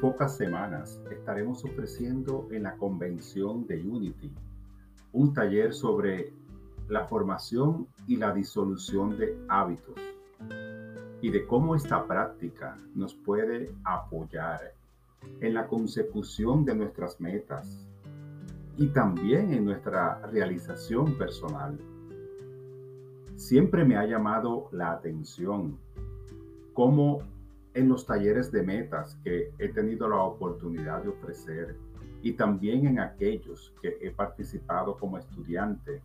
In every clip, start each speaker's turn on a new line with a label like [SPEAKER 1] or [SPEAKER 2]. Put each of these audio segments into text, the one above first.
[SPEAKER 1] Pocas semanas estaremos ofreciendo en la convención de Unity un taller sobre la formación y la disolución de hábitos y de cómo esta práctica nos puede apoyar en la consecución de nuestras metas y también en nuestra realización personal. Siempre me ha llamado la atención cómo en los talleres de metas que he tenido la oportunidad de ofrecer y también en aquellos que he participado como estudiante,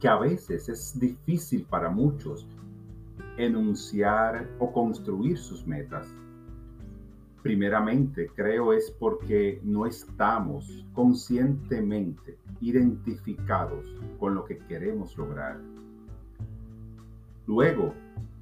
[SPEAKER 1] que a veces es difícil para muchos enunciar o construir sus metas. Primeramente, creo es porque no estamos conscientemente identificados con lo que queremos lograr. Luego,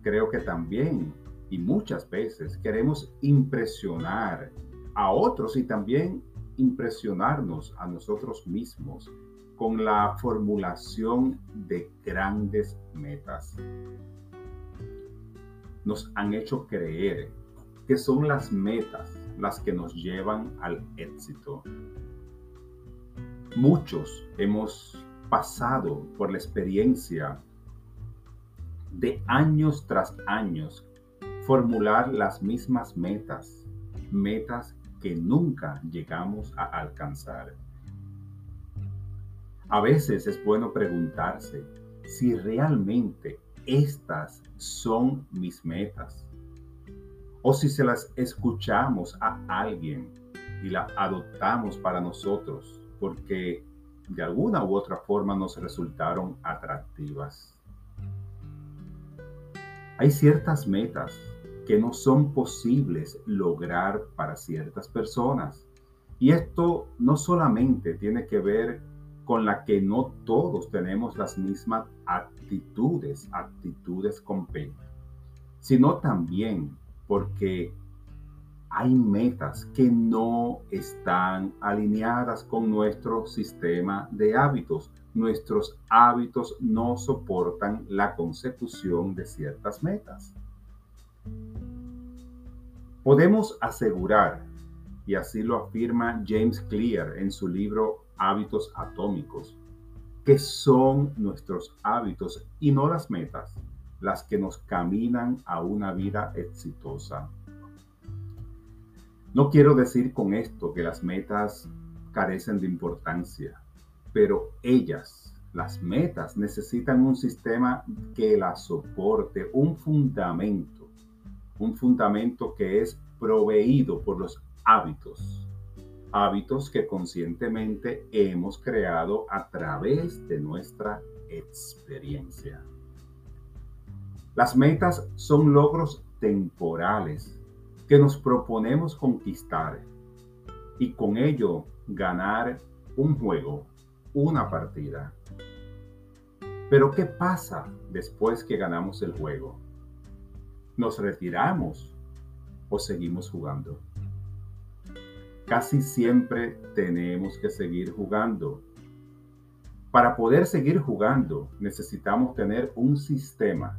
[SPEAKER 1] creo que también y muchas veces queremos impresionar a otros y también impresionarnos a nosotros mismos con la formulación de grandes metas. Nos han hecho creer que son las metas las que nos llevan al éxito. Muchos hemos pasado por la experiencia de años tras años formular las mismas metas, metas que nunca llegamos a alcanzar. A veces es bueno preguntarse si realmente estas son mis metas o si se las escuchamos a alguien y la adoptamos para nosotros porque de alguna u otra forma nos resultaron atractivas. Hay ciertas metas que no son posibles lograr para ciertas personas. Y esto no solamente tiene que ver con la que no todos tenemos las mismas actitudes, actitudes con P, sino también porque hay metas que no están alineadas con nuestro sistema de hábitos. Nuestros hábitos no soportan la consecución de ciertas metas. Podemos asegurar, y así lo afirma James Clear en su libro Hábitos Atómicos, que son nuestros hábitos y no las metas las que nos caminan a una vida exitosa. No quiero decir con esto que las metas carecen de importancia, pero ellas, las metas, necesitan un sistema que las soporte, un fundamento un fundamento que es proveído por los hábitos, hábitos que conscientemente hemos creado a través de nuestra experiencia. Las metas son logros temporales que nos proponemos conquistar y con ello ganar un juego, una partida. Pero ¿qué pasa después que ganamos el juego? ¿Nos retiramos o seguimos jugando? Casi siempre tenemos que seguir jugando. Para poder seguir jugando necesitamos tener un sistema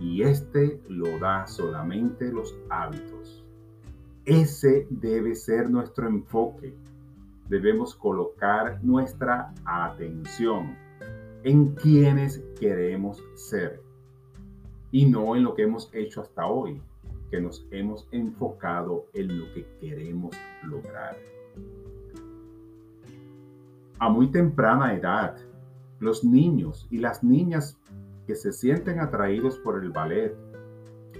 [SPEAKER 1] y este lo da solamente los hábitos. Ese debe ser nuestro enfoque. Debemos colocar nuestra atención en quienes queremos ser y no en lo que hemos hecho hasta hoy, que nos hemos enfocado en lo que queremos lograr. A muy temprana edad, los niños y las niñas que se sienten atraídos por el ballet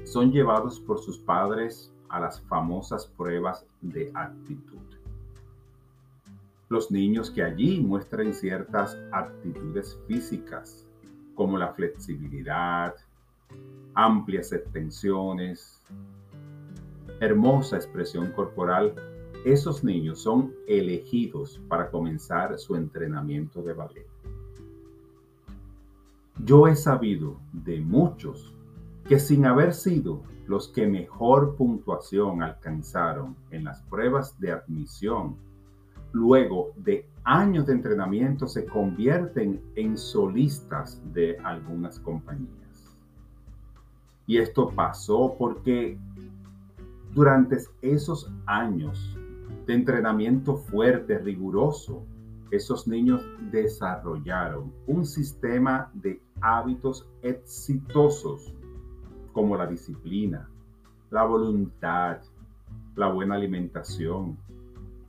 [SPEAKER 1] son llevados por sus padres a las famosas pruebas de actitud. Los niños que allí muestran ciertas actitudes físicas, como la flexibilidad, amplias extensiones, hermosa expresión corporal, esos niños son elegidos para comenzar su entrenamiento de ballet. Yo he sabido de muchos que sin haber sido los que mejor puntuación alcanzaron en las pruebas de admisión, luego de años de entrenamiento se convierten en solistas de algunas compañías. Y esto pasó porque Durante esos años de entrenamiento fuerte, riguroso, esos niños desarrollaron un sistema de hábitos exitosos como la disciplina, la voluntad, la buena alimentación,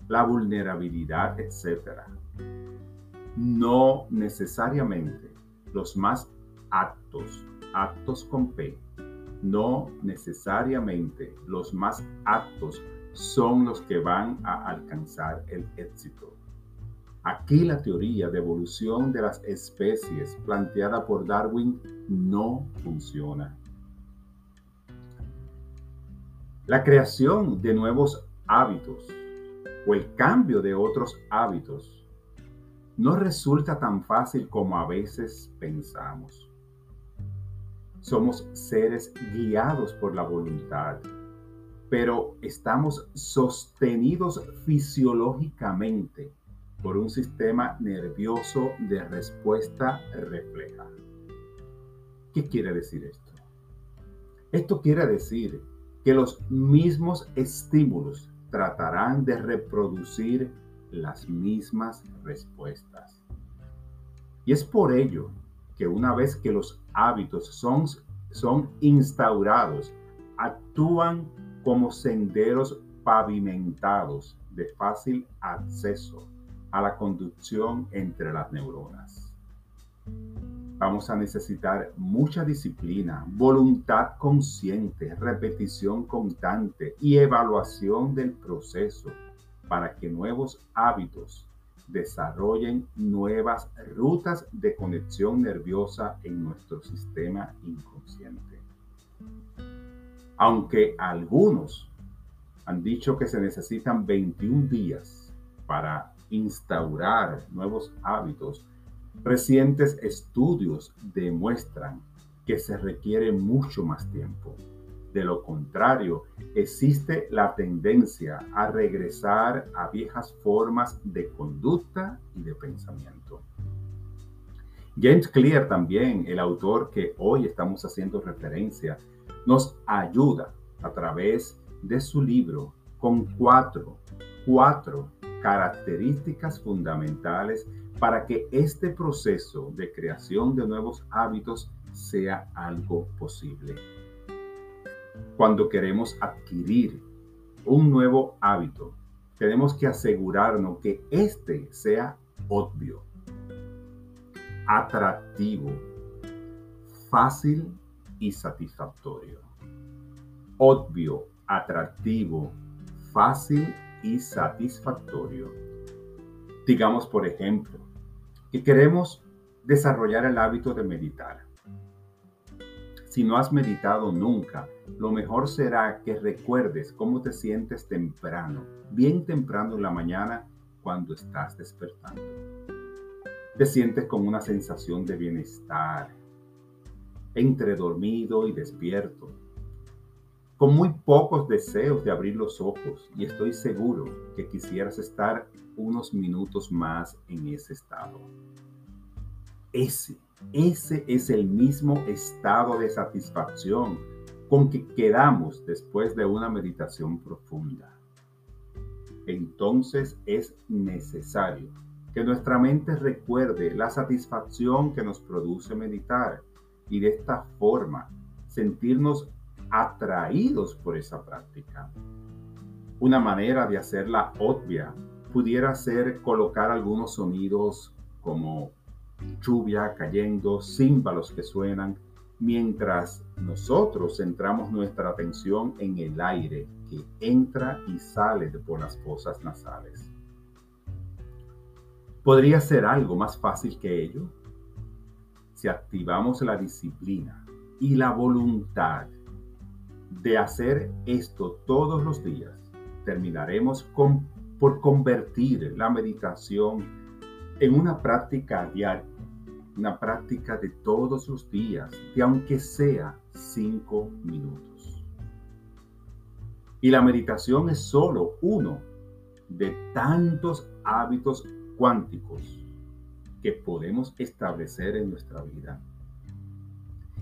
[SPEAKER 1] la vulnerabilidad, etc. No necesariamente los más aptos, aptos con P, no necesariamente los más aptos son los que van a alcanzar el éxito. Aquí la teoría de evolución de las especies planteada por Darwin no funciona. La creación de nuevos hábitos o el cambio de otros hábitos no resulta tan fácil como a veces pensamos. Somos seres guiados por la voluntad, pero estamos sostenidos fisiológicamente por un sistema nervioso de respuesta refleja. ¿Qué quiere decir esto? Esto quiere decir que los mismos estímulos tratarán de reproducir las mismas respuestas. Y es por ello que una vez que los hábitos son, son instaurados, actúan como senderos pavimentados de fácil acceso a la conducción entre las neuronas. Vamos a necesitar mucha disciplina, voluntad consciente, repetición constante y evaluación del proceso para que nuevos hábitos desarrollen nuevas rutas de conexión nerviosa en nuestro sistema inconsciente. Aunque algunos han dicho que se necesitan 21 días para instaurar nuevos hábitos, Recientes estudios demuestran que se requiere mucho más tiempo. De lo contrario, existe la tendencia a regresar a viejas formas de conducta y de pensamiento. James Clear también, el autor que hoy estamos haciendo referencia, nos ayuda a través de su libro con cuatro, cuatro características fundamentales para que este proceso de creación de nuevos hábitos sea algo posible. Cuando queremos adquirir un nuevo hábito, tenemos que asegurarnos que este sea obvio, atractivo, fácil y satisfactorio. Obvio, atractivo, fácil y satisfactorio. Digamos, por ejemplo, que queremos desarrollar el hábito de meditar. Si no has meditado nunca, lo mejor será que recuerdes cómo te sientes temprano, bien temprano en la mañana cuando estás despertando. Te sientes con una sensación de bienestar, entre dormido y despierto, con muy pocos deseos de abrir los ojos y estoy seguro que quisieras estar unos minutos más en ese estado. Ese, ese es el mismo estado de satisfacción con que quedamos después de una meditación profunda. Entonces es necesario que nuestra mente recuerde la satisfacción que nos produce meditar y de esta forma sentirnos atraídos por esa práctica. Una manera de hacerla obvia pudiera ser colocar algunos sonidos como lluvia cayendo, címbalos que suenan, mientras nosotros centramos nuestra atención en el aire que entra y sale por las fosas nasales. ¿Podría ser algo más fácil que ello? Si activamos la disciplina y la voluntad de hacer esto todos los días, terminaremos por convertir la meditación en una práctica diaria, una práctica de todos los días, de aunque sea cinco minutos. Y la meditación es solo uno de tantos hábitos cuánticos que podemos establecer en nuestra vida.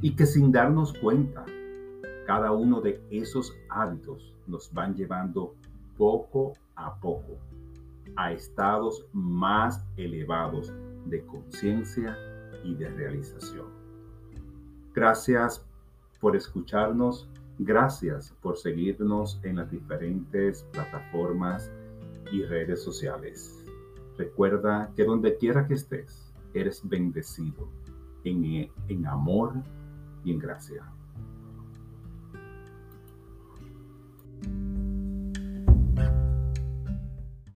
[SPEAKER 1] Y que sin darnos cuenta cada uno de esos hábitos nos van llevando poco a poco a estados más elevados de conciencia y de realización. Gracias por escucharnos, gracias por seguirnos en las diferentes plataformas y redes sociales. Recuerda que donde quiera que estés, eres bendecido en, en amor y en gracia.